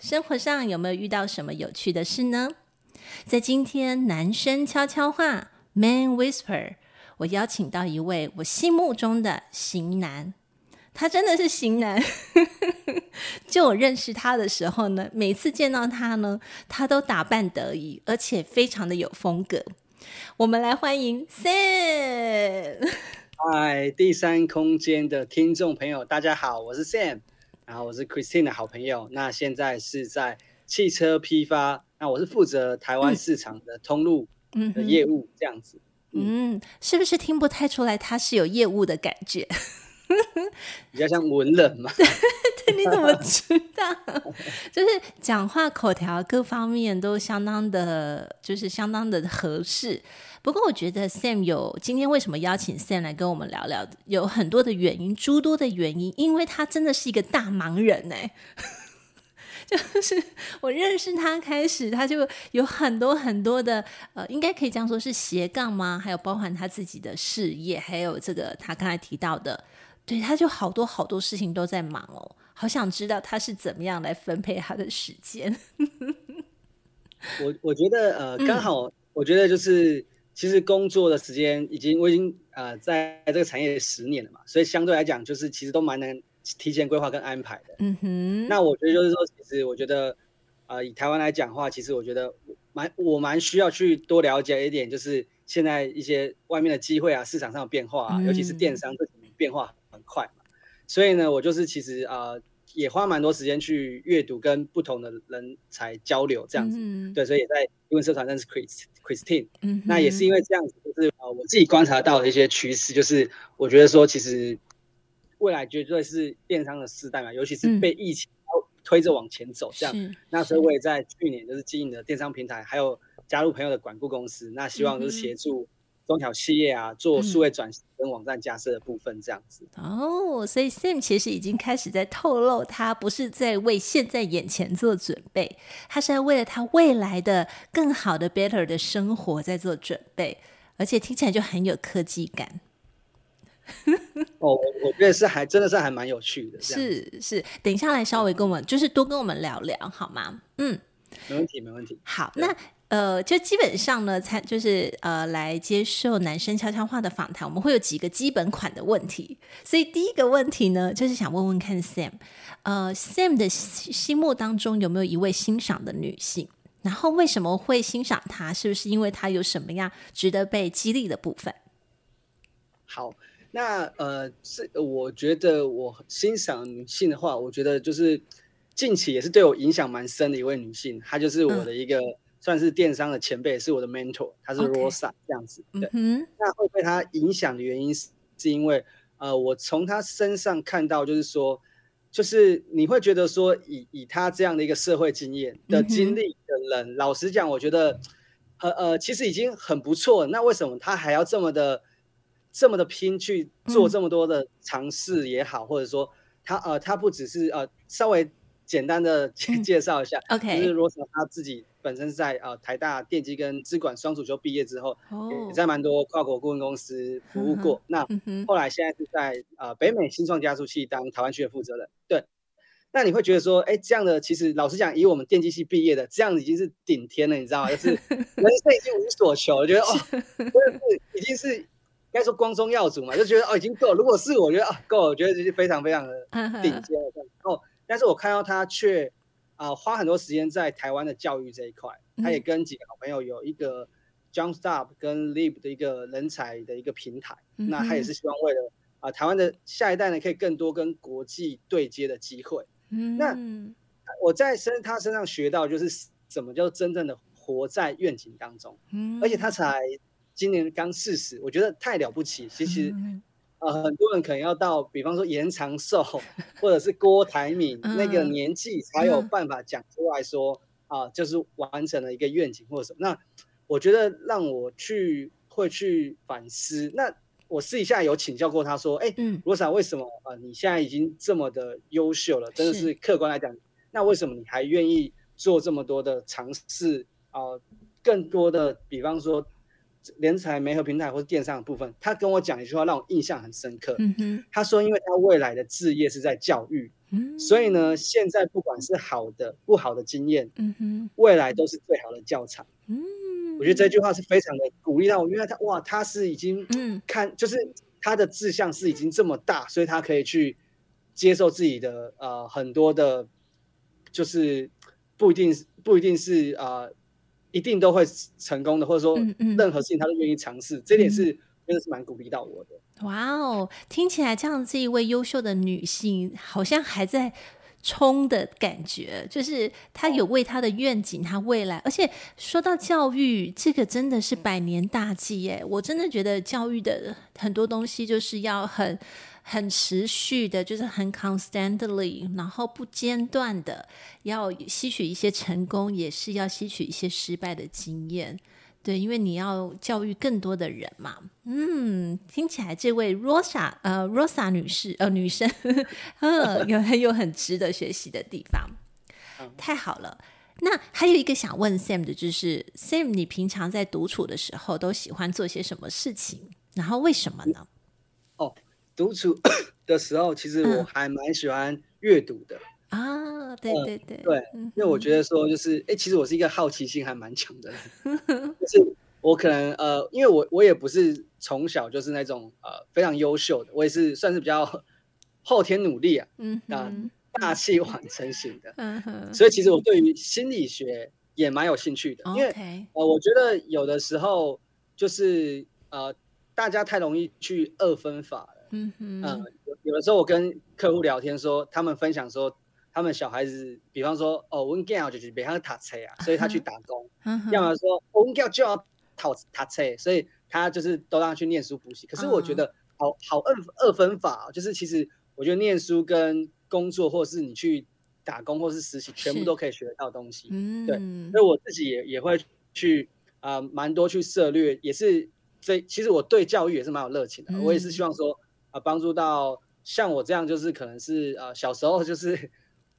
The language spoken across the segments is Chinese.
生活上有没有遇到什么有趣的事呢？在今天男生悄悄话 Man Whisper，我邀请到一位我心目中的型男，他真的是型男。就我认识他的时候呢，每次见到他呢，他都打扮得宜，而且非常的有风格。我们来欢迎 Sam。嗨，第三空间的听众朋友，大家好，我是 Sam。然后我是 Christine 的好朋友，那现在是在汽车批发，那我是负责台湾市场的通路的业务，这样子。嗯，嗯，是不是听不太出来他是有业务的感觉？比较像文人嘛？对，你怎么知道？就是讲话口条各方面都相当的，就是相当的合适。不过我觉得 Sam 有今天为什么邀请 Sam 来跟我们聊聊，有很多的原因，诸多的原因，因为他真的是一个大忙人哎，就是我认识他开始，他就有很多很多的呃，应该可以这样说是斜杠吗？还有包含他自己的事业，还有这个他刚才提到的，对，他就好多好多事情都在忙哦，好想知道他是怎么样来分配他的时间。我我觉得呃，刚好、嗯、我觉得就是。其实工作的时间已经，我已经呃在这个产业十年了嘛，所以相对来讲，就是其实都蛮难提前规划跟安排的。嗯哼。那我觉得就是说，其实我觉得，呃，以台湾来讲的话，其实我觉得蛮我蛮需要去多了解一点，就是现在一些外面的机会啊，市场上的变化啊，嗯、尤其是电商这几年变化很快嘛。所以呢，我就是其实呃也花蛮多时间去阅读跟不同的人才交流这样子。嗯。对，所以也在英文社团认识 Chris。Christine，嗯，那也是因为这样子，就是呃，我自己观察到的一些趋势，就是我觉得说，其实未来绝对是电商的时代嘛，尤其是被疫情推着往前走，这样。嗯、那所以我也在去年就是经营的电商平台，还有加入朋友的管顾公司，那希望就是协助。中小企业啊，做数位转型跟网站架设的部分，这样子、嗯。哦，所以 Sam 其实已经开始在透露，他不是在为现在眼前做准备，他是在为了他未来的更好的 better 的生活在做准备，而且听起来就很有科技感。哦，我觉得是还真的是还蛮有趣的。是是，等一下来稍微跟我们，就是多跟我们聊聊好吗？嗯，没问题，没问题。好，那。呃，就基本上呢，参就是呃，来接受男生悄悄话的访谈，我们会有几个基本款的问题。所以第一个问题呢，就是想问问看 Sam，呃，Sam 的心目当中有没有一位欣赏的女性？然后为什么会欣赏她？是不是因为她有什么样值得被激励的部分？好，那呃，是我觉得我欣赏女性的话，我觉得就是近期也是对我影响蛮深的一位女性，她就是我的一个。嗯算是电商的前辈，是我的 mentor，他是 Rosa 这样子。对，mm hmm. 那会被他影响的原因是，是因为呃，我从他身上看到，就是说，就是你会觉得说以，以以他这样的一个社会经验的经历的人，mm hmm. 老实讲，我觉得呃呃，其实已经很不错。那为什么他还要这么的这么的拼去做这么多的尝试也好，mm hmm. 或者说他呃，他不只是呃稍微。简单的介介绍一下、嗯、，OK，就是 Rosa 他自己本身是在呃台大电机跟资管双主修毕业之后，哦、也在蛮多跨国顾问公司服务过。嗯、那后来现在是在呃北美新创加速器当台湾区的负责人。对，那你会觉得说，哎，这样的其实老实讲，以我们电机系毕业的，这样已经是顶天了，你知道吗？就是 人生已经无所求，我觉得哦，真的是已经是该说光宗耀祖嘛，就觉得哦已经够了。如果是我觉得啊够了，我觉得这是非常非常的顶尖了。哦。但是我看到他却啊、呃、花很多时间在台湾的教育这一块，他也跟几个好朋友有一个 Jump Stop 跟 Leap 的一个人才的一个平台，嗯、那他也是希望为了啊、呃、台湾的下一代呢，可以更多跟国际对接的机会。嗯、那我在身他身上学到就是怎么叫真正的活在愿景当中，嗯、而且他才今年刚四十，我觉得太了不起。其实。嗯呃，很多人可能要到，比方说延长寿，或者是郭台铭那个年纪，才有办法讲出来说，啊，就是完成了一个愿景或者什么。那我觉得让我去会去反思。那我私底下有请教过他说，哎、欸，嗯，罗莎，为什么啊？你现在已经这么的优秀了，真的是客观来讲，那为什么你还愿意做这么多的尝试啊？更多的，比方说。联财媒合平台或是电商的部分，他跟我讲一句话让我印象很深刻。嗯哼，他说，因为他未来的志业是在教育，嗯，所以呢，现在不管是好的不好的经验，嗯哼，未来都是最好的教材。嗯，我觉得这句话是非常的鼓励到我，因为他哇，他是已经看，就是他的志向是已经这么大，所以他可以去接受自己的呃很多的，就是不一定不一定是呃。一定都会成功的，或者说任何事情他都愿意尝试，嗯嗯、这点是真的是蛮鼓励到我的。哇哦，听起来这样这一位优秀的女性好像还在冲的感觉，就是她有为她的愿景，她未来。而且说到教育，这个真的是百年大计耶！我真的觉得教育的很多东西就是要很。很持续的，就是很 constantly，然后不间断的要吸取一些成功，也是要吸取一些失败的经验。对，因为你要教育更多的人嘛。嗯，听起来这位 Rosa 呃 Rosa 女士呃女生，嗯，有很有很值得学习的地方。太好了。那还有一个想问 Sam 的就是 Sam，你平常在独处的时候都喜欢做些什么事情？然后为什么呢？哦。独处 的时候，其实我还蛮喜欢阅读的啊。对对对、呃、对，因为我觉得说，就是哎、欸，其实我是一个好奇心还蛮强的人，就是我可能呃，因为我我也不是从小就是那种呃非常优秀的，我也是算是比较 后天努力啊，嗯啊，大器晚成型的，所以其实我对于心理学也蛮有兴趣的，因为呃，我觉得有的时候就是呃，大家太容易去二分法了。嗯嗯，有有的时候我跟客户聊天说，他们分享说，他们小孩子，比方说，哦，我跟我就是别他塔车啊，所以他去打工；嗯、要么说，我跟就要讨塔车，所以他就是都让他去念书补习。可是我觉得好，好好二二分法，就是其实我觉得念书跟工作，或是你去打工或是实习，全部都可以学得到东西。嗯，对，所以我自己也也会去啊，呃、蛮多去涉略，也是这其实我对教育也是蛮有热情的，嗯、我也是希望说。啊，帮助到像我这样，就是可能是呃小时候就是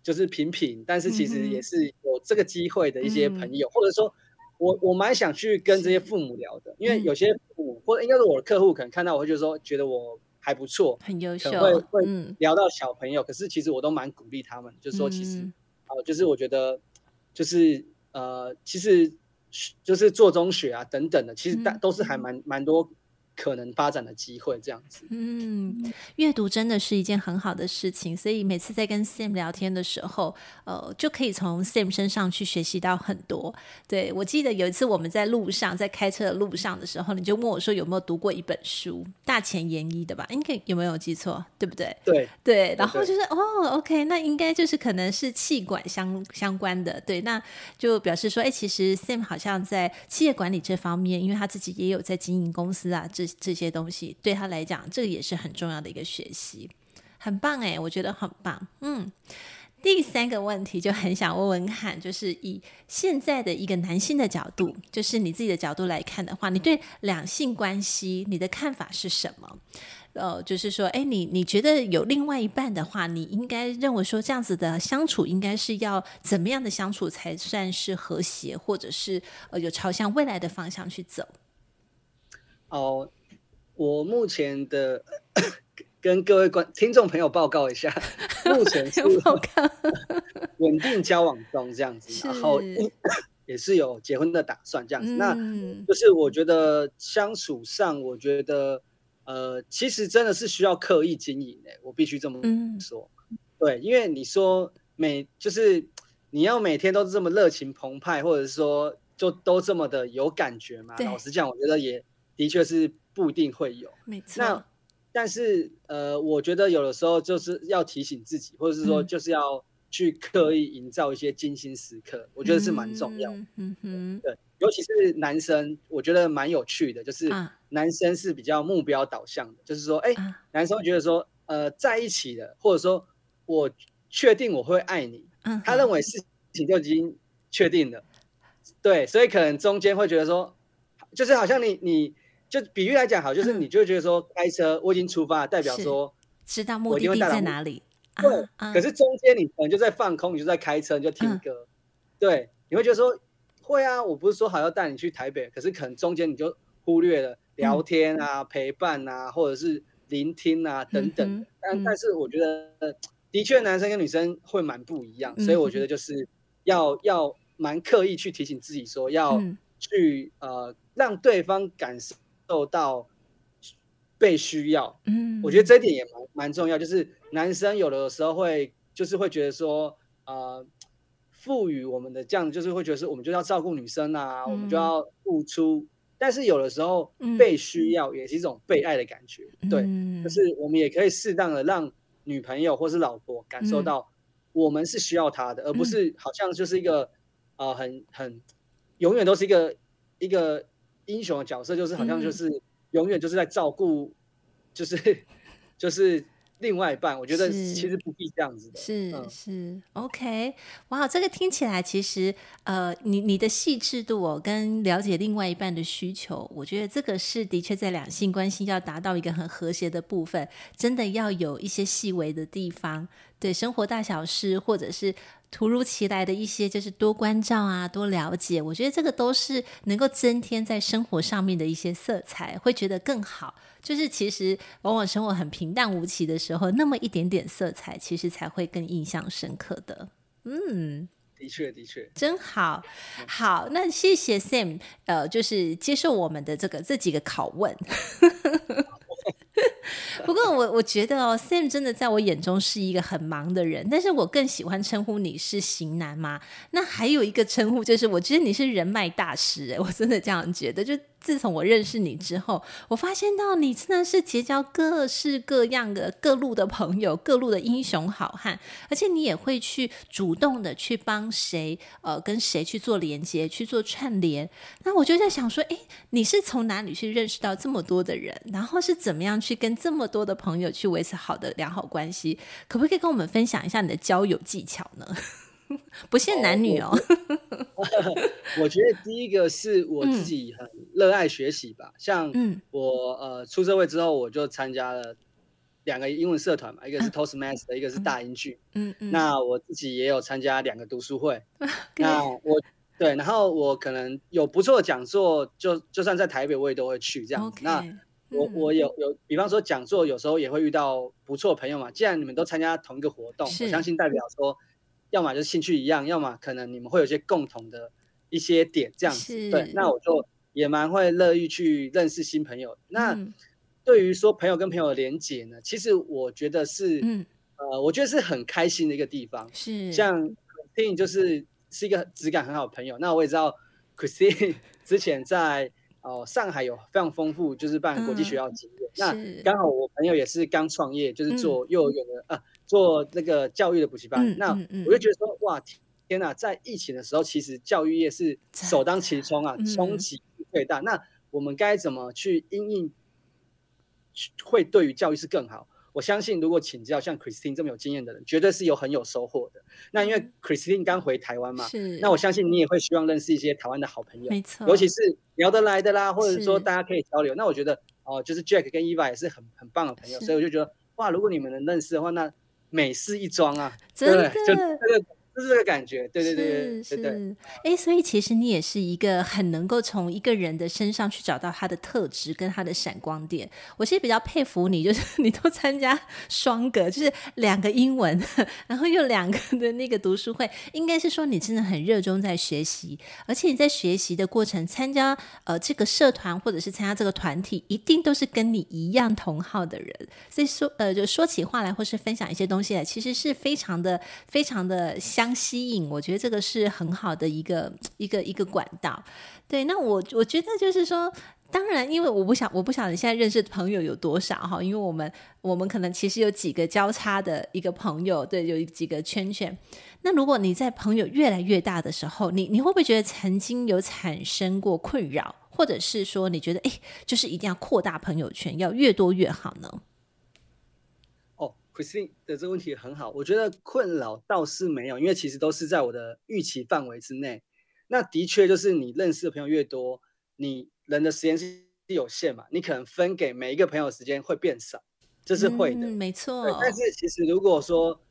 就是平平，但是其实也是有这个机会的一些朋友，嗯、或者说我我蛮想去跟这些父母聊的，因为有些父母、嗯、或者应该是我的客户，可能看到我会觉得说觉得我还不错，很优秀，会会聊到小朋友，嗯、可是其实我都蛮鼓励他们，就是说其实啊、就是我觉得就是呃，其实就是做中学啊等等的，其实大都是还蛮蛮多。可能发展的机会这样子，嗯，阅读真的是一件很好的事情，所以每次在跟 Sam 聊天的时候，呃，就可以从 Sam 身上去学习到很多。对，我记得有一次我们在路上，在开车的路上的时候，你就问我说有没有读过一本书，大前研一的吧？应该有没有记错？对不对？对对，然后就是对哦，OK，那应该就是可能是气管相相关的，对，那就表示说，哎，其实 Sam 好像在企业管理这方面，因为他自己也有在经营公司啊。这这些东西对他来讲，这个也是很重要的一个学习，很棒哎，我觉得很棒。嗯，第三个问题就很想问问看，就是以现在的一个男性的角度，就是你自己的角度来看的话，你对两性关系你的看法是什么？呃，就是说，哎，你你觉得有另外一半的话，你应该认为说这样子的相处应该是要怎么样的相处才算是和谐，或者是呃有朝向未来的方向去走？哦，我目前的跟各位观听众朋友报告一下，目前是 稳定交往中这样子，然后 也是有结婚的打算这样子。嗯、那就是我觉得相处上，我觉得呃，其实真的是需要刻意经营的，我必须这么说。嗯、对，因为你说每就是你要每天都这么热情澎湃，或者说就都这么的有感觉嘛？老实讲，我觉得也。的确是不一定会有，没错。那但是呃，我觉得有的时候就是要提醒自己，或者是说就是要去刻意营造一些精心时刻，嗯、我觉得是蛮重要的。嗯哼，对，尤其是男生，我觉得蛮有趣的，就是男生是比较目标导向的，啊、就是说，哎、欸，男生会觉得说，呃，在一起的，或者说我确定我会爱你，嗯、他认为事情就已经确定了。对，所以可能中间会觉得说，就是好像你你就比喻来讲好，就是你就会觉得说，开车我已经出发，代表说知道目的地在哪里。对，可是中间你可能就在放空，你就在开车，你就听歌。对，你会觉得说，会啊，我不是说好要带你去台北，可是可能中间你就忽略了聊天啊、陪伴啊，或者是聆听啊等等。但但是我觉得，的确男生跟女生会蛮不一样，所以我觉得就是要要。蛮刻意去提醒自己说要去、嗯、呃让对方感受到被需要，嗯，我觉得这一点也蛮蛮重要。就是男生有的时候会就是会觉得说呃赋予我们的这样，就是会觉得是我们就要照顾女生啊，嗯、我们就要付出。但是有的时候被需要也是一种被爱的感觉，嗯、对，就是我们也可以适当的让女朋友或是老婆感受到我们是需要她的，嗯、而不是好像就是一个。啊、呃，很很，永远都是一个一个英雄的角色，就是好像就是永远就是在照顾，就是、嗯、就是另外一半。我觉得其实不必这样子的。是、嗯、是，OK，哇，这个听起来其实呃，你你的细致度哦，跟了解另外一半的需求，我觉得这个是的确在两性关系要达到一个很和谐的部分，真的要有一些细微的地方，对生活大小事或者是。突如其来的一些，就是多关照啊，多了解，我觉得这个都是能够增添在生活上面的一些色彩，会觉得更好。就是其实往往生活很平淡无奇的时候，那么一点点色彩，其实才会更印象深刻的。嗯，的确的确，真好。好，那谢谢 Sam，呃，就是接受我们的这个这几个拷问。不过我我觉得哦，Sam 真的在我眼中是一个很忙的人，但是我更喜欢称呼你是型男嘛。那还有一个称呼就是，我觉得你是人脉大师，我真的这样觉得，就。自从我认识你之后，我发现到你真的是结交各式各样的各路的朋友，各路的英雄好汉，而且你也会去主动的去帮谁，呃，跟谁去做连接，去做串联。那我就在想说，诶，你是从哪里去认识到这么多的人？然后是怎么样去跟这么多的朋友去维持好的良好关系？可不可以跟我们分享一下你的交友技巧呢？不限男女哦，我，我觉得第一个是我自己很热爱学习吧。嗯、像我呃出社会之后，我就参加了两个英文社团嘛，一个是 Toastmaster，、嗯、一个是大英剧。嗯嗯。那我自己也有参加两个读书会。嗯、那我对，然后我可能有不错的讲座，就就算在台北，我也都会去这样子。Okay, 那我我有有，比方说讲座，有时候也会遇到不错的朋友嘛。既然你们都参加同一个活动，我相信代表说。要么就是兴趣一样，要么可能你们会有一些共同的一些点，这样子。对，那我就也蛮会乐意去认识新朋友。那对于说朋友跟朋友的连接呢，其实我觉得是，嗯、呃，我觉得是很开心的一个地方。是，像 Christine 就是是一个质感很好的朋友。那我也知道 Christine 之前在哦、呃、上海有非常丰富，就是办国际学校经验。嗯、那刚好我朋友也是刚创业，就是做幼儿园的、嗯、啊。做那个教育的补习班，嗯、那我就觉得说，嗯、哇，天哪，在疫情的时候，其实教育业是首当其冲啊，冲击最大。嗯、那我们该怎么去应应，会对于教育是更好？我相信，如果请教像 Christine 这么有经验的人，绝对是有很有收获的。那因为 Christine 刚回台湾嘛，是那我相信你也会希望认识一些台湾的好朋友，没错，尤其是聊得来的啦，或者说大家可以交流。那我觉得哦、呃，就是 Jack 跟 Eva 也是很很棒的朋友，所以我就觉得哇，如果你们能认识的话，那美事一桩啊，真的，就这个。就是这个感觉，对对对对是是，哎，所以其实你也是一个很能够从一个人的身上去找到他的特质跟他的闪光点。我其实比较佩服你，就是 你都参加双个，就是两个英文，然后又两个的那个读书会，应该是说你真的很热衷在学习，而且你在学习的过程参加呃这个社团或者是参加这个团体，一定都是跟你一样同好的人，所以说呃就说起话来或是分享一些东西来，其实是非常的非常的相。吸引，我觉得这个是很好的一个一个一个管道。对，那我我觉得就是说，当然，因为我不想我不晓得你现在认识的朋友有多少哈，因为我们我们可能其实有几个交叉的一个朋友，对，有几个圈圈。那如果你在朋友越来越大的时候，你你会不会觉得曾经有产生过困扰，或者是说你觉得哎，就是一定要扩大朋友圈，要越多越好呢？哦，Christine 的这个问题很好，我觉得困扰倒是没有，因为其实都是在我的预期范围之内。那的确就是你认识的朋友越多，你人的时间是有限嘛，你可能分给每一个朋友的时间会变少，这是会的，嗯、没错。但是其实如果说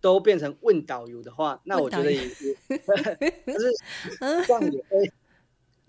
都变成问导游的话，那我觉得也也 就是 这样也会，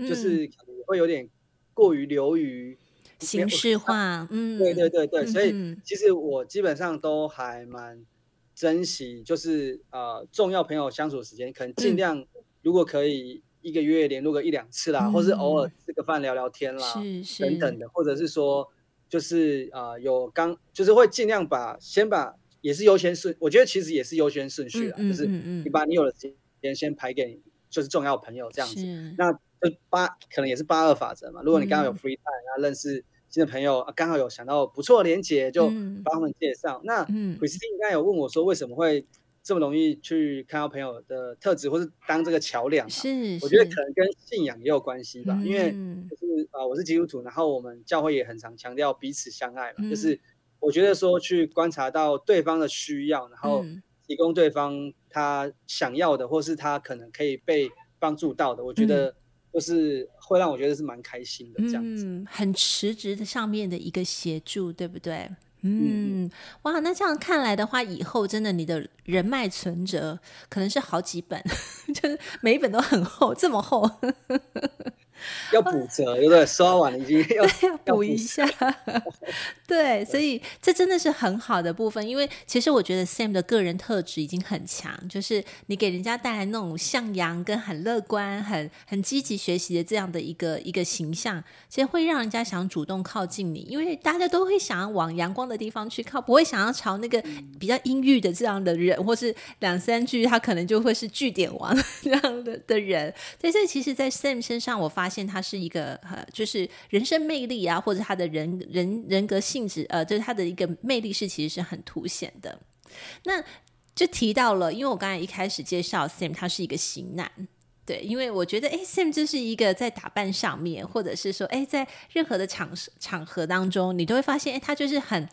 就是可能会有点过于流于形式化。嗯，对对对对，所以其实我基本上都还蛮珍惜，就是呃重要朋友相处的时间，可能尽量。嗯如果可以一个月联络个一两次啦，嗯、或是偶尔吃个饭聊聊天啦，是是等等的，或者是说就是啊、呃、有刚就是会尽量把先把也是优先顺，我觉得其实也是优先顺序啦，嗯、就是你把你有的时间先排给你就是重要朋友这样子，那就八可能也是八二法则嘛。如果你刚好有 free time，然后认识新的朋友啊，刚、好有想到不错的连接，就帮他们介绍。嗯、那 Christine 刚才有问我说为什么会。这么容易去看到朋友的特质，或是当这个桥梁，是，是我觉得可能跟信仰也有关系吧。嗯、因为就是啊、呃，我是基督徒，然后我们教会也很常强调彼此相爱嘛。嗯、就是我觉得说去观察到对方的需要，然后提供对方他想要的，或是他可能可以被帮助到的，我觉得就是会让我觉得是蛮开心的这样子。嗯，很实质的上面的一个协助，对不对？嗯，哇，那这样看来的话，以后真的你的人脉存折可能是好几本，就是每一本都很厚，这么厚。要补 折，对不对？刷完了已经 要补一下。对，所以这真的是很好的部分，因为其实我觉得 Sam 的个人特质已经很强，就是你给人家带来那种向阳跟很乐观、很很积极学习的这样的一个一个形象，其实会让人家想主动靠近你，因为大家都会想要往阳光的地方去靠，不会想要朝那个比较阴郁的这样的人，或是两三句他可能就会是据点王这样的的人。所以，其实，在 Sam 身上，我发现他是一个呃，就是人生魅力啊，或者他的人人人格性质，呃，就是他的一个魅力是其实是很凸显的。那就提到了，因为我刚才一开始介绍 Sam，他是一个型男，对，因为我觉得，哎，Sam 就是一个在打扮上面，或者是说，哎，在任何的场场合当中，你都会发现，哎，他就是很。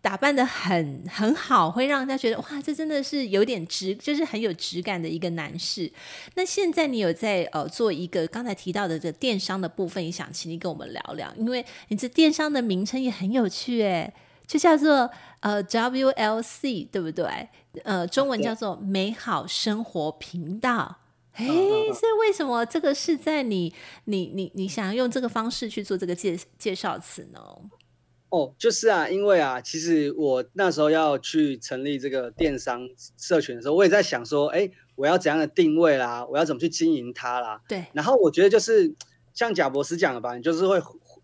打扮的很很好，会让人家觉得哇，这真的是有点质，就是很有质感的一个男士。那现在你有在呃做一个刚才提到的这电商的部分，也想请你跟我们聊聊，因为你这电商的名称也很有趣诶，就叫做呃 WLC 对不对？呃，中文叫做美好生活频道。诶，所以为什么这个是在你你你你想要用这个方式去做这个介介绍词呢？哦，就是啊，因为啊，其实我那时候要去成立这个电商社群的时候，我也在想说，哎，我要怎样的定位啦，我要怎么去经营它啦。对。然后我觉得就是像贾博士讲的吧，你就是会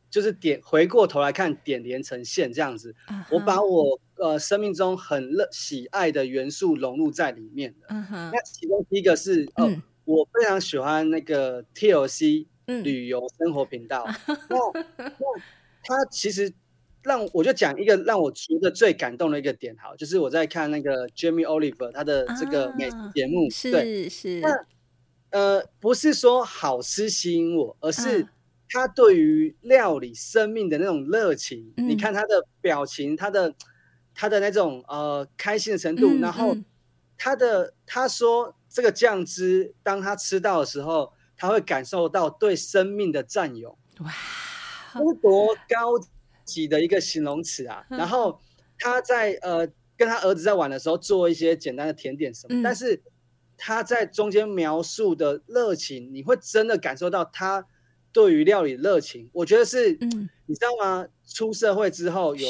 就是点回过头来看点连成线这样子。Uh huh. 我把我呃生命中很热喜爱的元素融入在里面的。嗯哼、uh。Huh. 那其中第一个是哦，嗯、我非常喜欢那个 TLC 旅游生活频道。嗯、那那他其实。让我就讲一个让我觉得最感动的一个点，好，就是我在看那个 Jamie Oliver 他的这个美食节目，是、啊、是，是。那呃，不是说好吃吸引我，而是他对于料理生命的那种热情。嗯、你看他的表情，他的他的那种呃开心的程度，嗯、然后他的他说这个酱汁，当他吃到的时候，他会感受到对生命的占有。哇，多高级的一个形容词啊，然后他在呃跟他儿子在玩的时候做一些简单的甜点什么，嗯、但是他在中间描述的热情，你会真的感受到他对于料理热情。我觉得是，嗯、你知道吗？出社会之后有。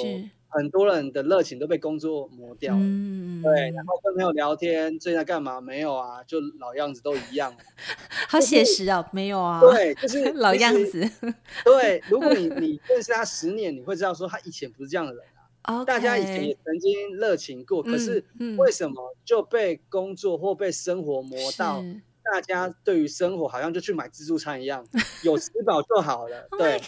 很多人的热情都被工作磨掉了，嗯、对，然后跟朋友聊天，最近在干嘛？没有啊，就老样子都一样。好写实啊，没有啊，对，就是老样子。对，如果你你认识他十年，你会知道说他以前不是这样的人啊。大家以前也曾经热情过，可是为什么就被工作或被生活磨到？大家对于生活好像就去买自助餐一样，有吃饱就好了。对，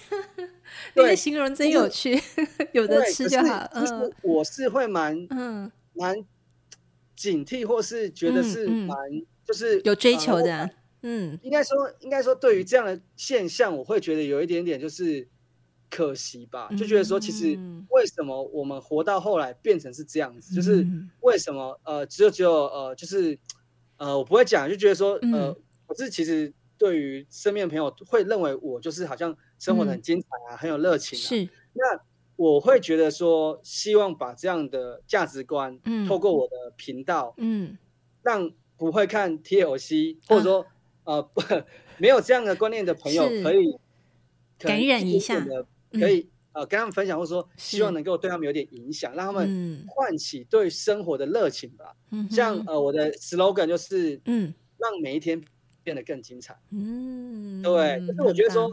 你的形容真有趣，有的吃就好。嗯我是会蛮嗯蛮警惕，或是觉得是蛮就是有追求的。嗯，应该说应该说对于这样的现象，我会觉得有一点点就是可惜吧，就觉得说，其实为什么我们活到后来变成是这样子？嗯、就是为什么呃，只有只有呃，就是呃，我不会讲，就觉得说呃，可、嗯、是其实对于身边的朋友会认为我就是好像生活的很精彩啊，嗯、很有热情啊。是，那我会觉得说，希望把这样的价值观，嗯，透过我的频道，嗯，让不会看 TLC 或者说、啊、呃不 没有这样的观念的朋友可以感染一下。可以呃跟他们分享，或者说希望能够对他们有点影响，让他们唤起对生活的热情吧。嗯、像呃我的 slogan 就是嗯，让每一天变得更精彩。嗯，对。可是我觉得说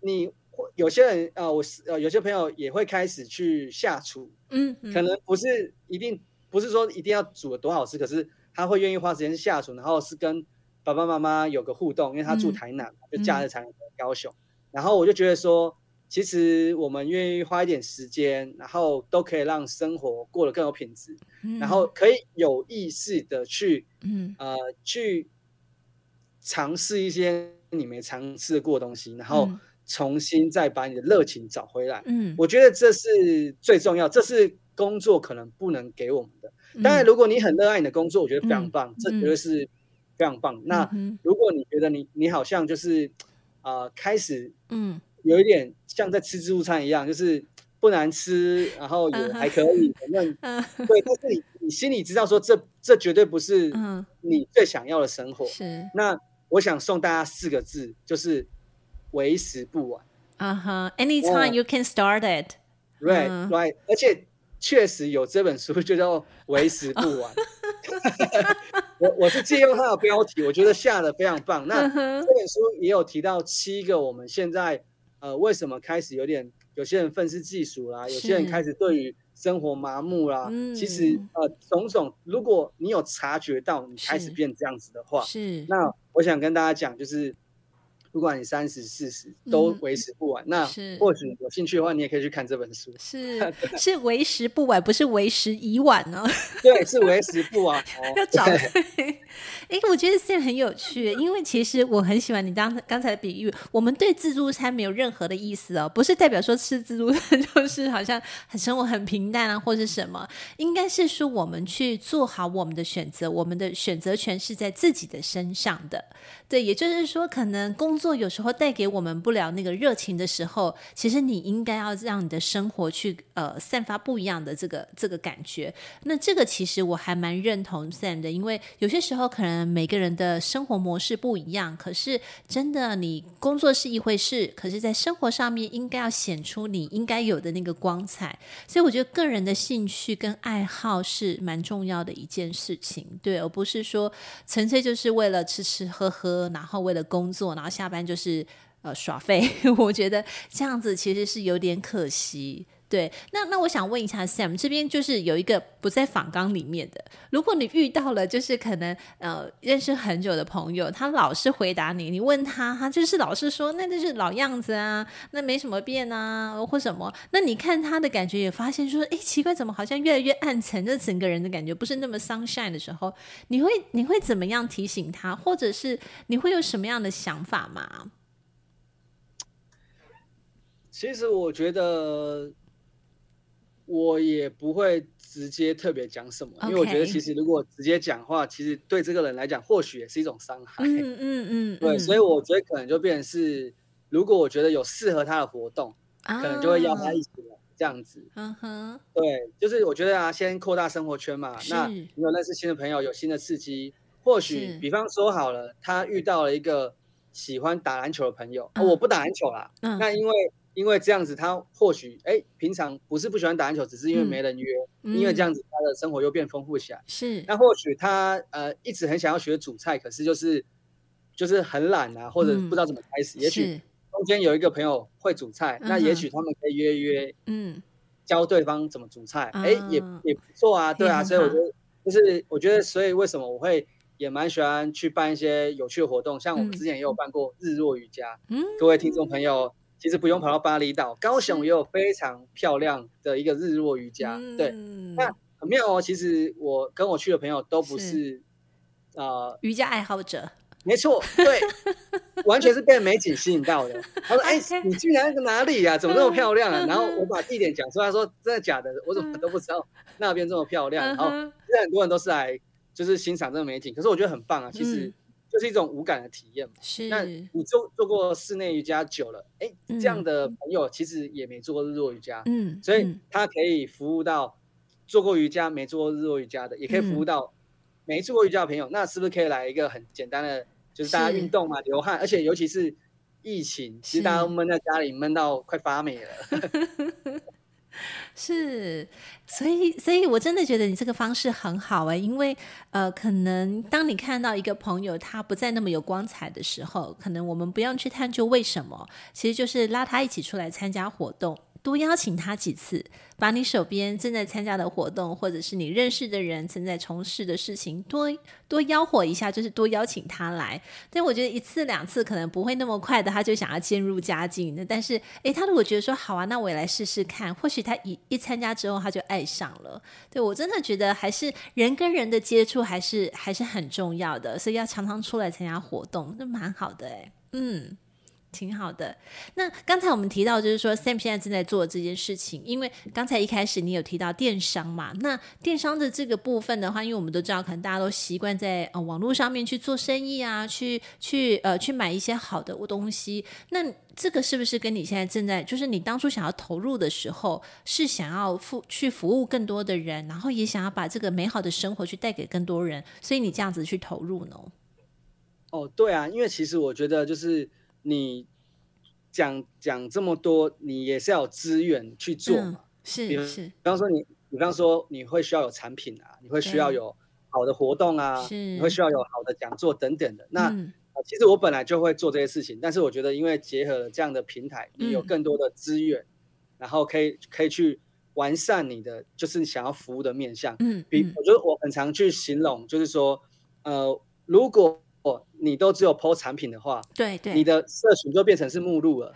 你有些人啊、呃，我呃有些朋友也会开始去下厨。嗯，可能不是一定不是说一定要煮的多好吃，可是他会愿意花时间下厨，然后是跟爸爸妈妈有个互动，因为他住台南，嗯、就假日才能回高雄。嗯、然后我就觉得说。其实我们愿意花一点时间，然后都可以让生活过得更有品质，嗯、然后可以有意识的去，嗯、呃，去尝试一些你没尝试过的东西，然后重新再把你的热情找回来。嗯，我觉得这是最重要，这是工作可能不能给我们的。当然，如果你很热爱你的工作，我觉得非常棒，嗯、这绝对是非常棒。嗯、那如果你觉得你你好像就是啊、呃，开始嗯。有一点像在吃自助餐一样，就是不难吃，然后也还可以，反正、uh huh. 对。但是你你心里知道说这，这这绝对不是你最想要的生活。是、uh。Huh. 那我想送大家四个字，就是为时不晚。啊哈、uh huh.，anytime、uh, you can start it。Right, right、uh。而且确实有这本书，就叫为时不晚。我我是借用它的标题，我觉得下的非常棒。那这本书也有提到七个我们现在。呃，为什么开始有点有些人愤世嫉俗啦？有些人开始对于生活麻木啦？是其实呃，种种，如果你有察觉到你开始变这样子的话，是那我想跟大家讲，就是。不管你三十四十都为时不晚。嗯、那或许有兴趣的话，你也可以去看这本书。是是为时不晚，不是为时已晚呢？对，是为时不晚。要找 对。哎，我觉得现在很有趣，因为其实我很喜欢你刚刚才的比喻。我们对自助餐没有任何的意思哦，不是代表说吃自助餐就是好像很生活很平淡啊，或是什么。应该是说我们去做好我们的选择，我们的选择权是在自己的身上的。对，也就是说，可能工作有时候带给我们不了那个热情的时候，其实你应该要让你的生活去呃散发不一样的这个这个感觉。那这个其实我还蛮认同 Sam 的，因为有些时候可能每个人的生活模式不一样，可是真的你工作是一回事，可是在生活上面应该要显出你应该有的那个光彩。所以我觉得个人的兴趣跟爱好是蛮重要的一件事情，对，而不是说纯粹就是为了吃吃喝喝。然后为了工作，然后下班就是呃耍废，我觉得这样子其实是有点可惜。对，那那我想问一下 Sam，这边就是有一个不在访纲里面的，如果你遇到了就是可能呃认识很久的朋友，他老是回答你，你问他，他就是老是说那就是老样子啊，那没什么变啊，或什么，那你看他的感觉也发现说，哎，奇怪，怎么好像越来越暗沉，就整个人的感觉不是那么 sunshine 的时候，你会你会怎么样提醒他，或者是你会有什么样的想法吗？其实我觉得。我也不会直接特别讲什么.因为我觉得其实如果直接讲话，其实对这个人来讲或许也是一种伤害。嗯嗯嗯，嗯对，所以我觉得可能就变成是，如果我觉得有适合他的活动，啊、可能就会邀他一起来这样子。嗯哼，对，就是我觉得啊，先扩大生活圈嘛。是那你有认识新的朋友，有新的刺激，或许比方说好了，他遇到了一个喜欢打篮球的朋友，嗯、我不打篮球啦，嗯、那因为。因为这样子，他或许哎，平常不是不喜欢打篮球，只是因为没人约。嗯、因为这样子，他的生活又变丰富起来。是。那或许他呃一直很想要学煮菜，可是就是就是很懒啊，或者不知道怎么开始。嗯、也许中间有一个朋友会煮菜，那也许他们可以约约，嗯，教对方怎么煮菜，哎、嗯，也也不错啊，对啊。所以我觉得，就是我觉得，所以为什么我会也蛮喜欢去办一些有趣的活动，像我们之前也有办过日落瑜伽。嗯。各位听众朋友。其实不用跑到巴厘岛，高雄也有非常漂亮的一个日落瑜伽。是对，那很妙哦。其实我跟我去的朋友都不是，是呃，瑜伽爱好者。没错，对，完全是被美景吸引到的。他说：“ 哎、欸，你去哪哪里呀、啊？怎么那么漂亮啊？”然后我把地点讲出来，他说：“真的假的？我怎么都不知道那边这么漂亮。”然后其实很多人都是来就是欣赏这个美景，可是我觉得很棒啊，其实就是一种无感的体验嘛。是，那你做做过室内瑜伽久了，哎、欸，这样的朋友其实也没做过日落瑜伽，嗯，所以他可以服务到做过瑜伽没做过日落瑜伽的，也可以服务到。没做过瑜伽的朋友，那是不是可以来一个很简单的，就是大家运动嘛，流汗，而且尤其是疫情，其实大家都闷在家里闷到快发霉了。是，所以，所以我真的觉得你这个方式很好哎、因为呃，可能当你看到一个朋友他不再那么有光彩的时候，可能我们不用去探究为什么，其实就是拉他一起出来参加活动。多邀请他几次，把你手边正在参加的活动，或者是你认识的人正在从事的事情，多多吆喝一下，就是多邀请他来。但我觉得一次两次可能不会那么快的，他就想要渐入佳境。但是，诶，他如果觉得说好啊，那我也来试试看，或许他一一参加之后他就爱上了。对，我真的觉得还是人跟人的接触还是还是很重要的，所以要常常出来参加活动，那蛮好的诶，嗯。挺好的。那刚才我们提到，就是说 Sam 现在正在做这件事情，因为刚才一开始你有提到电商嘛。那电商的这个部分的话，因为我们都知道，可能大家都习惯在呃网络上面去做生意啊，去去呃去买一些好的东西。那这个是不是跟你现在正在，就是你当初想要投入的时候，是想要服去服务更多的人，然后也想要把这个美好的生活去带给更多人，所以你这样子去投入呢？哦，对啊，因为其实我觉得就是。你讲讲这么多，你也是要有资源去做嘛？嗯、是是。比方说你，比方说你会需要有产品啊，你会需要有好的活动啊，你会需要有好的讲座等等的。那、嗯、其实我本来就会做这些事情，但是我觉得因为结合了这样的平台，你有更多的资源，嗯、然后可以可以去完善你的就是你想要服务的面向。嗯，比我觉得我很常去形容，就是说，呃，如果哦，你都只有 po 产品的话，对对，你的社群就变成是目录了。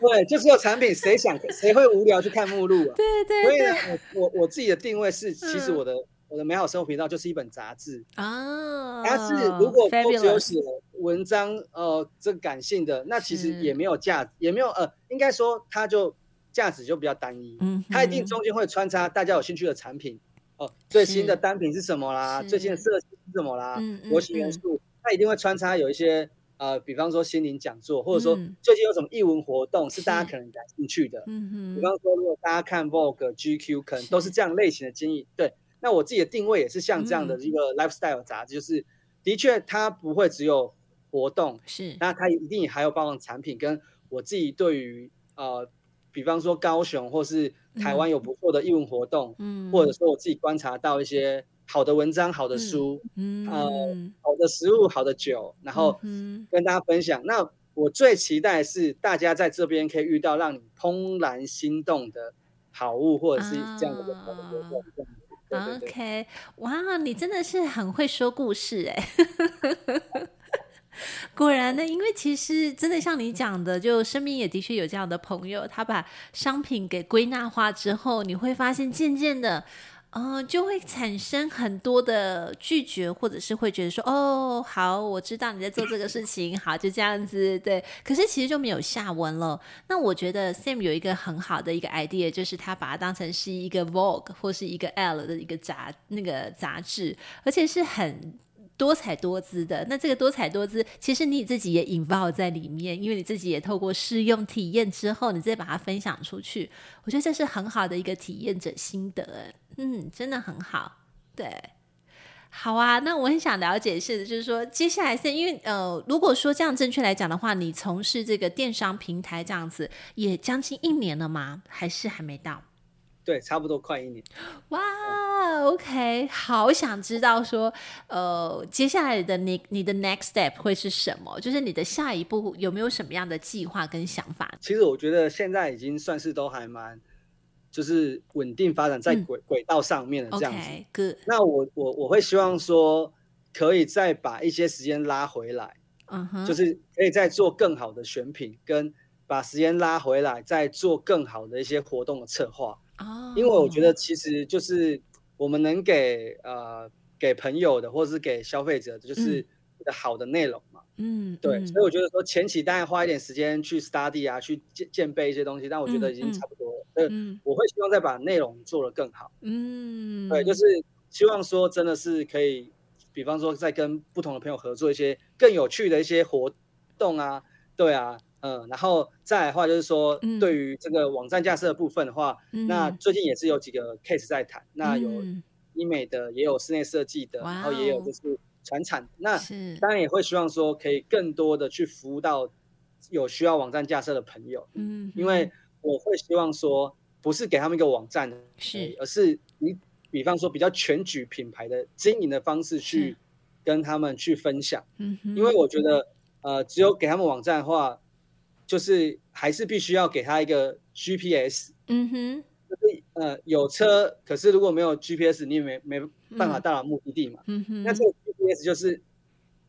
对，就只有产品，谁想 谁会无聊去看目录啊？对对，对。所以呢，我我我自己的定位是，其实我的、嗯、我的美好生活频道就是一本杂志啊。但是如果都只有写文章，呃，这个感性的，那其实也没有价值，也没有呃，应该说它就价值就比较单一。嗯，它一定中间会穿插大家有兴趣的产品。哦，最新的单品是什么啦？最新的设计是什么啦？模型元素，它一定会穿插有一些呃，比方说心灵讲座，或者说最近有什么艺文活动是大家可能感兴趣的。嗯嗯，比方说如果大家看 Vogue、GQ，可能都是这样类型的经历。对，那我自己的定位也是像这样的一个 lifestyle 杂志，就是的确它不会只有活动，是，那它一定还有包含产品，跟我自己对于呃。比方说高雄或是台湾有不错的艺文活动，嗯，或者说我自己观察到一些好的文章、好的书，嗯，呃，好的食物、好的酒，然后跟大家分享。那我最期待是大家在这边可以遇到让你怦然心动的好物，或者是这样的活动。OK，哇，你真的是很会说故事哎。果然呢，因为其实真的像你讲的，就身边也的确有这样的朋友，他把商品给归纳化之后，你会发现渐渐的，呃，就会产生很多的拒绝，或者是会觉得说，哦，好，我知道你在做这个事情，好，就这样子，对。可是其实就没有下文了。那我觉得 Sam 有一个很好的一个 idea，就是他把它当成是一个 Vogue 或是一个 L 的一个杂那个杂志，而且是很。多彩多姿的，那这个多彩多姿，其实你自己也 involve 在里面，因为你自己也透过试用体验之后，你再把它分享出去，我觉得这是很好的一个体验者心得，嗯，真的很好，对，好啊，那我很想了解是，就是说接下来是因为呃，如果说这样正确来讲的话，你从事这个电商平台这样子也将近一年了吗？还是还没到？对，差不多快一年。哇，OK，好想知道说，呃，接下来的你你的 next step 会是什么？就是你的下一步有没有什么样的计划跟想法？其实我觉得现在已经算是都还蛮，就是稳定发展在轨轨、嗯、道上面的这样子。Okay, good. 那我我我会希望说，可以再把一些时间拉回来，嗯哼，就是可以再做更好的选品，跟把时间拉回来，再做更好的一些活动的策划。哦，因为我觉得其实就是我们能给呃给朋友的，或者是给消费者的，就是的好的内容嘛。嗯，对，所以我觉得说前期当然花一点时间去 study 啊，去建建备一些东西，但我觉得已经差不多了。所以我会希望再把内容做得更好。嗯，对，就是希望说真的是可以，比方说再跟不同的朋友合作一些更有趣的一些活动啊，对啊。嗯，然后再来的话就是说，对于这个网站架设的部分的话，嗯、那最近也是有几个 case 在谈，嗯、那有医美的，也有室内设计的，嗯、然后也有就是传产，那当然也会希望说可以更多的去服务到有需要网站架设的朋友，嗯，因为我会希望说不是给他们一个网站，是，而是你比方说比较全局品牌的经营的方式去跟他们去分享，嗯，因为我觉得呃，只有给他们网站的话。就是还是必须要给他一个 GPS，嗯哼，就是呃有车，可是如果没有 GPS，你也没没办法到达目的地嘛，嗯。哼，那这个 GPS 就是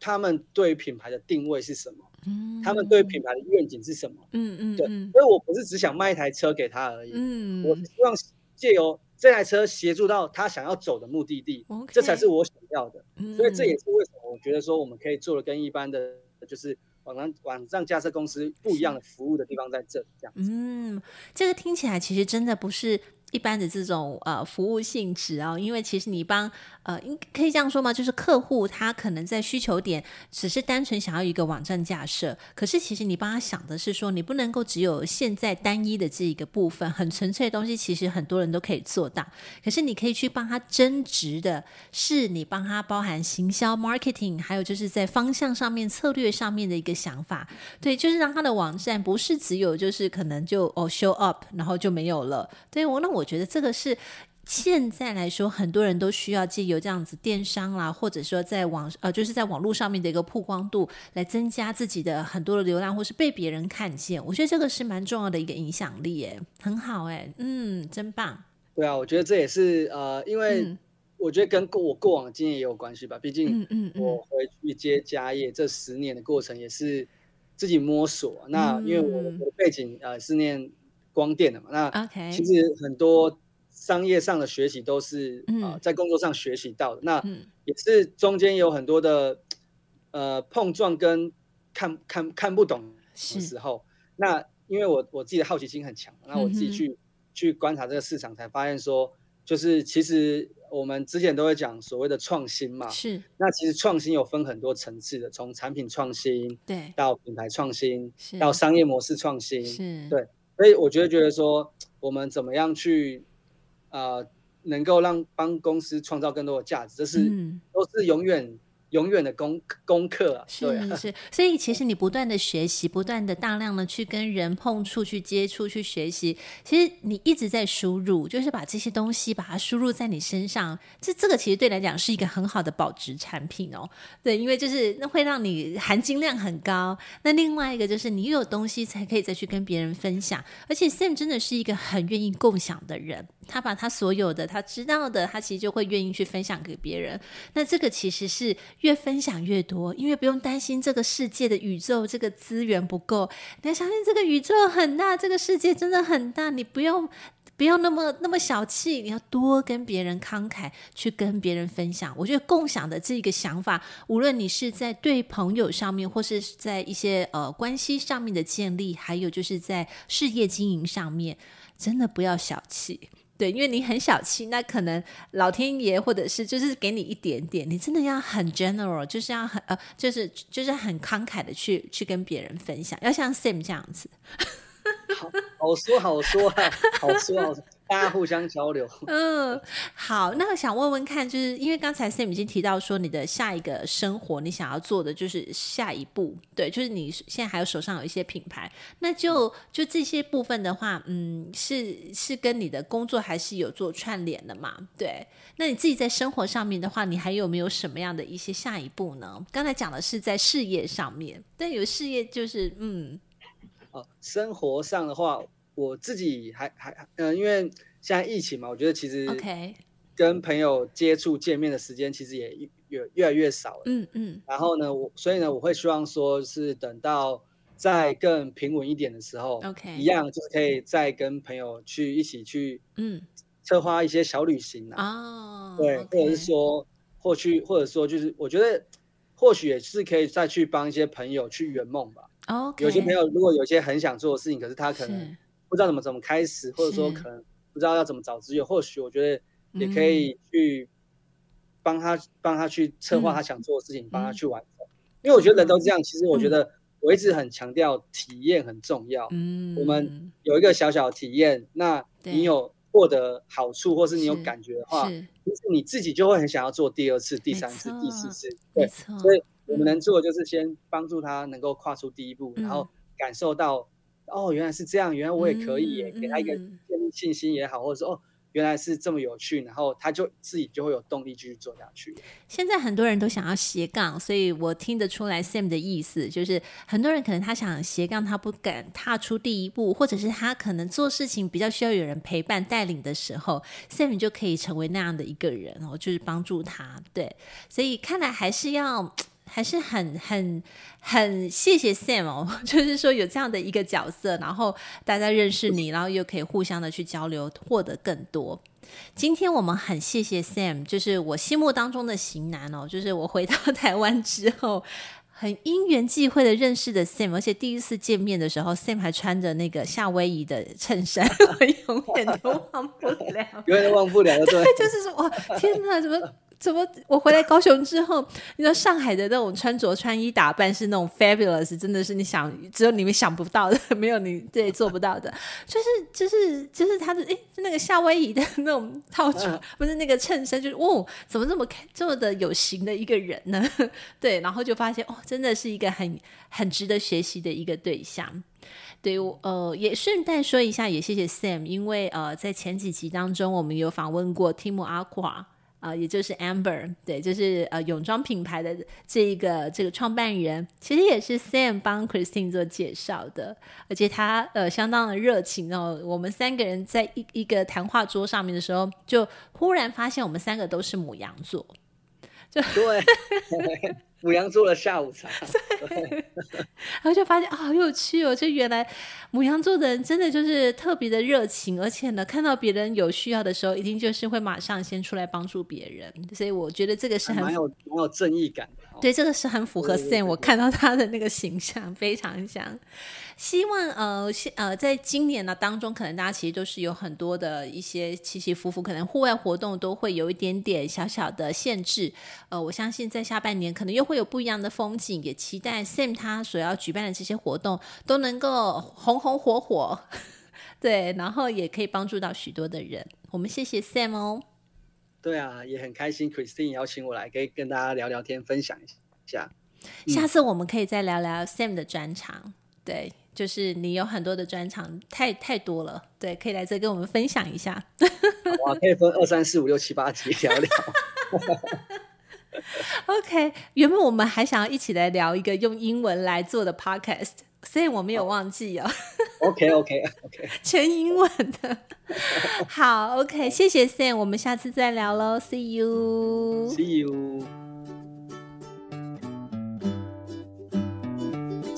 他们对品牌的定位是什么，嗯，他们对品牌的愿景是什么，嗯嗯，对，所以我不是只想卖一台车给他而已，嗯，我希望借由这台车协助到他想要走的目的地，这才是我想要的，所以这也是为什么我觉得说我们可以做的跟一般的就是。网上网上架设公司不一样的服务的地方在这，这样。嗯，这个听起来其实真的不是。一般的这种呃服务性质哦，因为其实你帮呃，应可以这样说吗？就是客户他可能在需求点只是单纯想要一个网站架设，可是其实你帮他想的是说，你不能够只有现在单一的这一个部分很纯粹的东西，其实很多人都可以做到。可是你可以去帮他增值的，是你帮他包含行销、marketing，还有就是在方向上面、策略上面的一个想法。对，就是让他的网站不是只有就是可能就哦 show up，然后就没有了。对我那。我觉得这个是现在来说，很多人都需要借由这样子电商啦，或者说在网呃，就是在网络上面的一个曝光度，来增加自己的很多的流量，或是被别人看见。我觉得这个是蛮重要的一个影响力，哎，很好，哎，嗯，真棒。对啊，我觉得这也是呃，因为我觉得跟过我过往的经验也有关系吧。毕竟，嗯嗯，我回去接家业这十年的过程也是自己摸索。嗯、那因为我的背景呃是念。光电的嘛，那其实很多商业上的学习都是啊、在工作上学习到的。那也是中间有很多的呃碰撞跟看看看不懂的时候。那因为我我自己的好奇心很强，那我自己去、嗯、去观察这个市场，才发现说，就是其实我们之前都会讲所谓的创新嘛。是。那其实创新有分很多层次的，从产品创新对到品牌创新，到商业模式创新是对。所以我觉得，觉得说我们怎么样去，呃，能够让帮公司创造更多的价值，这是、嗯、都是永远。永远的功功课啊，是是是，所以其实你不断的学习，不断的大量的去跟人碰触、去接触、去学习，其实你一直在输入，就是把这些东西把它输入在你身上，这这个其实对来讲是一个很好的保值产品哦。对，因为就是那会让你含金量很高。那另外一个就是你又有东西才可以再去跟别人分享，而且 Sam 真的是一个很愿意共享的人，他把他所有的他知道的，他其实就会愿意去分享给别人。那这个其实是。越分享越多，因为不用担心这个世界的宇宙这个资源不够。你要相信这个宇宙很大，这个世界真的很大，你不用不要那么那么小气，你要多跟别人慷慨，去跟别人分享。我觉得共享的这个想法，无论你是在对朋友上面，或是在一些呃关系上面的建立，还有就是在事业经营上面，真的不要小气。对，因为你很小气，那可能老天爷或者是就是给你一点点，你真的要很 general，就是要很呃，就是就是很慷慨的去去跟别人分享，要像 Sam 这样子。好，好说好说啊，好说好说。大家互相交流。嗯，好，那我想问问看，就是因为刚才 Sam 已经提到说，你的下一个生活，你想要做的就是下一步，对，就是你现在还有手上有一些品牌，那就就这些部分的话，嗯，是是跟你的工作还是有做串联的嘛？对，那你自己在生活上面的话，你还有没有什么样的一些下一步呢？刚才讲的是在事业上面，但有事业就是嗯，哦，生活上的话。我自己还还嗯、呃，因为现在疫情嘛，我觉得其实跟朋友接触见面的时间其实也越越来越少了。嗯嗯。然后呢，我所以呢，我会希望说是等到再更平稳一点的时候，OK，一样就是可以再跟朋友去一起去嗯策划一些小旅行啊。哦。对，或者是说或去或者说就是我觉得或许也是可以再去帮一些朋友去圆梦吧。Okay. 有些朋友如果有些很想做的事情，可是他可能不知道怎么怎么开始，或者说可能不知道要怎么找资源，或许我觉得也可以去帮他帮、嗯、他去策划他想做的事情，帮、嗯、他去完成。因为我觉得人都这样，其实我觉得我一直很强调体验很重要。嗯，我们有一个小小的体验，那你有获得好处，或是你有感觉的话，其实你自己就会很想要做第二次、第三次、第四次。对，所以。我们能做的就是先帮助他能够跨出第一步，嗯、然后感受到哦，原来是这样，原来我也可以，嗯、给他一个建立信心也好，或者说哦，原来是这么有趣，然后他就自己就会有动力继续做下去。现在很多人都想要斜杠，所以我听得出来 Sam 的意思，就是很多人可能他想斜杠，他不敢踏出第一步，或者是他可能做事情比较需要有人陪伴带领的时候，Sam 就可以成为那样的一个人哦，就是帮助他。对，所以看来还是要。还是很很很谢谢 Sam 哦，就是说有这样的一个角色，然后大家认识你，然后又可以互相的去交流，获得更多。今天我们很谢谢 Sam，就是我心目当中的型男哦，就是我回到台湾之后，很因缘际会的认识的 Sam，而且第一次见面的时候，Sam 还穿着那个夏威夷的衬衫，我永远都忘不了，永远都忘不了，对，就是说哇，天哪，怎么？怎么？我回来高雄之后，你知道上海的那种穿着、穿衣打扮是那种 fabulous，真的是你想只有你们想不到的，没有你对做不到的。就是就是就是他的哎，那个夏威夷的那种套装，嗯、不是那个衬衫，就是哦，怎么这么这么的有型的一个人呢？对，然后就发现哦，真的是一个很很值得学习的一个对象。对，我呃也顺带说一下，也谢谢 Sam，因为呃在前几集当中，我们有访问过 Team Aqua。啊、呃，也就是 Amber，对，就是呃泳装品牌的这一个这个创办人，其实也是 Sam 帮 Christine 做介绍的，而且他呃相当的热情哦。我们三个人在一一个谈话桌上面的时候，就忽然发现我们三个都是母羊座，就对。牡羊座的下午茶，对，然后就发现啊，好有趣哦！就原来母羊座的人真的就是特别的热情，而且呢，看到别人有需要的时候，一定就是会马上先出来帮助别人。所以我觉得这个是很蛮有蛮有正义感的。对，这个是很符合 Sam，我看到他的那个形象非常像。希望呃，呃，在今年呢当中，可能大家其实都是有很多的一些起起伏伏，可能户外活动都会有一点点小小的限制。呃，我相信在下半年可能又会有不一样的风景，也期待 Sam 他所要举办的这些活动都能够红红火火，对，然后也可以帮助到许多的人。我们谢谢 Sam 哦。对啊，也很开心，Christine 邀请我来，可以跟大家聊聊天，分享一下。下次我们可以再聊聊 Sam 的专长，对。就是你有很多的专长，太太多了，对，可以来这跟我们分享一下。哇，可以分二三四五六七八集聊聊。OK，原本我们还想要一起来聊一个用英文来做的 Podcast，所以我没有忘记哦。OK OK OK，全英文的。好，OK，谢谢 Sam，我们下次再聊喽，See you，See you。